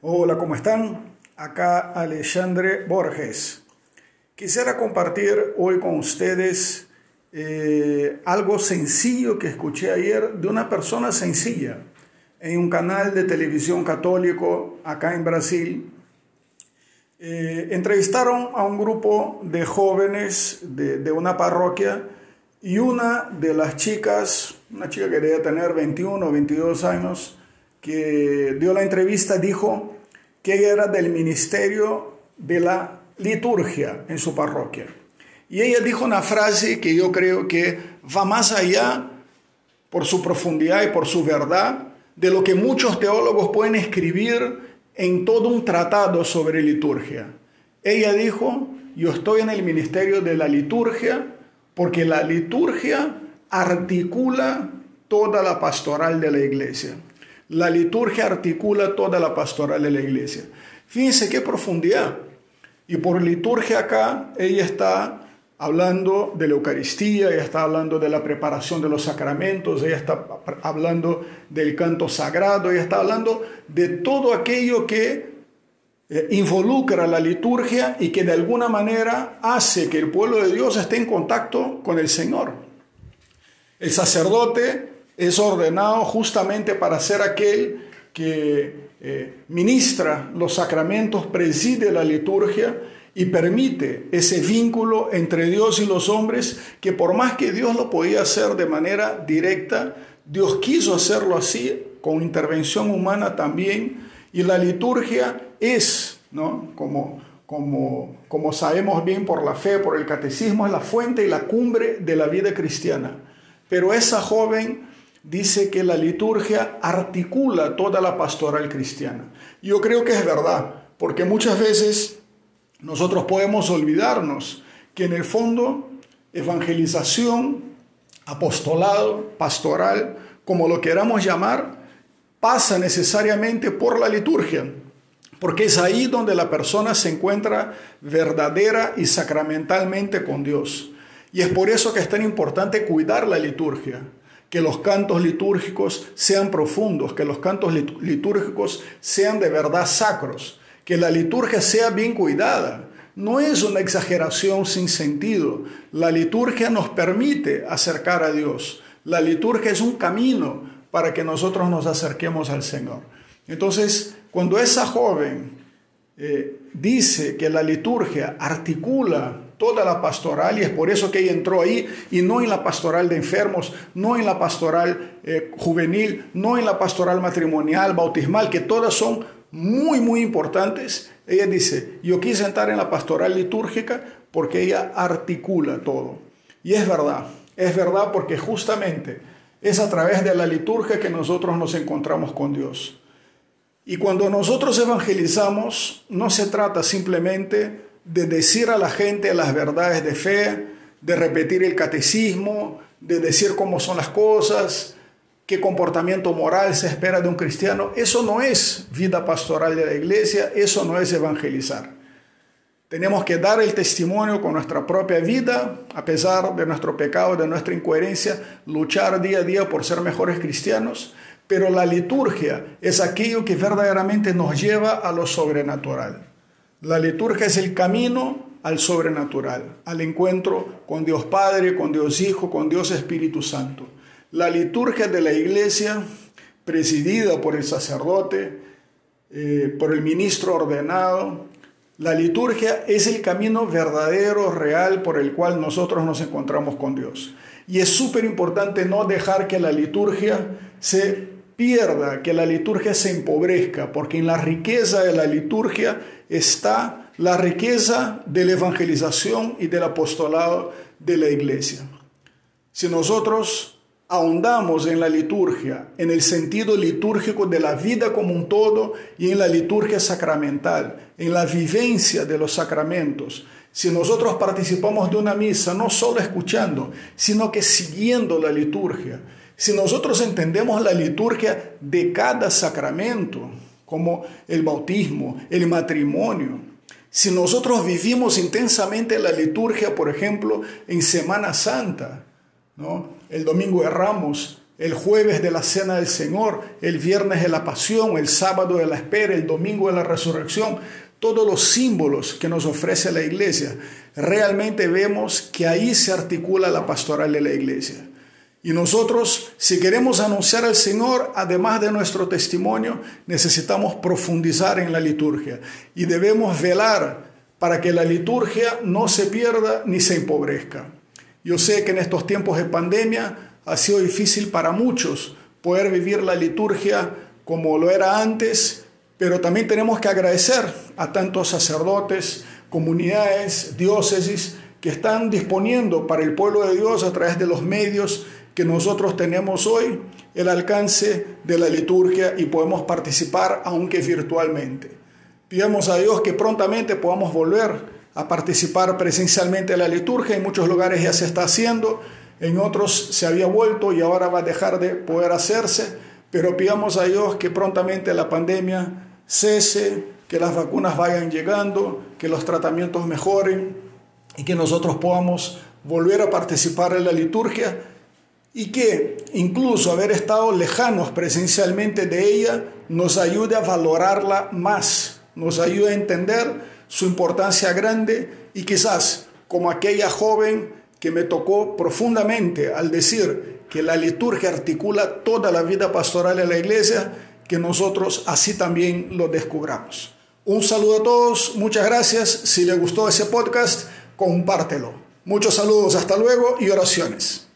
Hola, ¿cómo están? Acá Alexandre Borges. Quisiera compartir hoy con ustedes eh, algo sencillo que escuché ayer de una persona sencilla en un canal de televisión católico acá en Brasil. Eh, entrevistaron a un grupo de jóvenes de, una parroquia y una de las chicas, una chica que debía tener 21 o 22 años, que dio la entrevista dijo que era del ministerio de la liturgia en su parroquia. Y ella dijo una frase que yo creo que va más allá por su profundidad y por su verdad de lo que muchos teólogos pueden escribir en todo un tratado sobre liturgia. Ella dijo, yo estoy en el ministerio de la liturgia porque la liturgia articula toda la pastoral de la iglesia. La liturgia articula toda la pastoral de la iglesia. Fíjense qué profundidad. Y por liturgia acá, ella está hablando de la Eucaristía, ella está hablando de la preparación de los sacramentos, ella está hablando del canto sagrado, ella está hablando de todo aquello que eh, involucra la liturgia y que de alguna manera hace que el pueblo de Dios esté en contacto con el Señor. El sacerdote es ordenado justamente para ser aquel que eh, ministra los sacramentos, preside la liturgia y permite ese vínculo entre Dios y los hombres que por más que Dios lo podía hacer de manera directa, Dios quiso hacerlo así con intervención humana también y la liturgia es, ¿no? como, como, como sabemos bien por la fe, por el catecismo, es la fuente y la cumbre de la vida cristiana. Pero esa joven dice que la liturgia articula toda la pastoral cristiana. Yo creo que es verdad, porque muchas veces nosotros podemos olvidarnos que en el fondo evangelización, apostolado, pastoral, como lo queramos llamar, pasa necesariamente por la liturgia, porque es ahí donde la persona se encuentra verdadera y sacramentalmente con Dios. Y es por eso que es tan importante cuidar la liturgia, que los cantos litúrgicos sean profundos, que los cantos litúrgicos sean de verdad sacros, que la liturgia sea bien cuidada. No es una exageración sin sentido. La liturgia nos permite acercar a Dios. La liturgia es un camino para que nosotros nos acerquemos al Señor. Entonces, cuando esa joven eh, dice que la liturgia articula toda la pastoral y es por eso que ella entró ahí y no en la pastoral de enfermos, no en la pastoral eh, juvenil, no en la pastoral matrimonial, bautismal, que todas son muy, muy importantes. Ella dice, yo quise entrar en la pastoral litúrgica porque ella articula todo. Y es verdad, es verdad porque justamente es a través de la liturgia que nosotros nos encontramos con Dios. Y cuando nosotros evangelizamos, no se trata simplemente de decir a la gente las verdades de fe, de repetir el catecismo, de decir cómo son las cosas, qué comportamiento moral se espera de un cristiano. Eso no es vida pastoral de la iglesia, eso no es evangelizar. Tenemos que dar el testimonio con nuestra propia vida, a pesar de nuestro pecado, de nuestra incoherencia, luchar día a día por ser mejores cristianos, pero la liturgia es aquello que verdaderamente nos lleva a lo sobrenatural. La liturgia es el camino al sobrenatural, al encuentro con Dios Padre, con Dios Hijo, con Dios Espíritu Santo. La liturgia de la iglesia, presidida por el sacerdote, eh, por el ministro ordenado, la liturgia es el camino verdadero, real, por el cual nosotros nos encontramos con Dios. Y es súper importante no dejar que la liturgia se pierda, que la liturgia se empobrezca, porque en la riqueza de la liturgia está la riqueza de la evangelización y del apostolado de la iglesia. Si nosotros ahondamos en la liturgia, en el sentido litúrgico de la vida como un todo y en la liturgia sacramental, en la vivencia de los sacramentos, si nosotros participamos de una misa no solo escuchando, sino que siguiendo la liturgia, si nosotros entendemos la liturgia de cada sacramento, como el bautismo, el matrimonio, si nosotros vivimos intensamente la liturgia, por ejemplo, en Semana Santa, ¿no? el Domingo de Ramos, el jueves de la cena del Señor, el viernes de la pasión, el sábado de la espera, el domingo de la resurrección, todos los símbolos que nos ofrece la iglesia, realmente vemos que ahí se articula la pastoral de la iglesia. Y nosotros, si queremos anunciar al Señor, además de nuestro testimonio, necesitamos profundizar en la liturgia y debemos velar para que la liturgia no se pierda ni se empobrezca. Yo sé que en estos tiempos de pandemia ha sido difícil para muchos poder vivir la liturgia como lo era antes, pero también tenemos que agradecer a tantos sacerdotes, comunidades, diócesis que están disponiendo para el pueblo de Dios a través de los medios que nosotros tenemos hoy el alcance de la liturgia y podemos participar aunque virtualmente. Pidamos a Dios que prontamente podamos volver a participar presencialmente en la liturgia. En muchos lugares ya se está haciendo, en otros se había vuelto y ahora va a dejar de poder hacerse, pero pidamos a Dios que prontamente la pandemia cese, que las vacunas vayan llegando, que los tratamientos mejoren y que nosotros podamos volver a participar en la liturgia y que incluso haber estado lejanos presencialmente de ella nos ayude a valorarla más, nos ayude a entender su importancia grande y quizás como aquella joven que me tocó profundamente al decir que la liturgia articula toda la vida pastoral de la iglesia, que nosotros así también lo descubramos. Un saludo a todos, muchas gracias. Si les gustó ese podcast, compártelo. Muchos saludos, hasta luego y oraciones.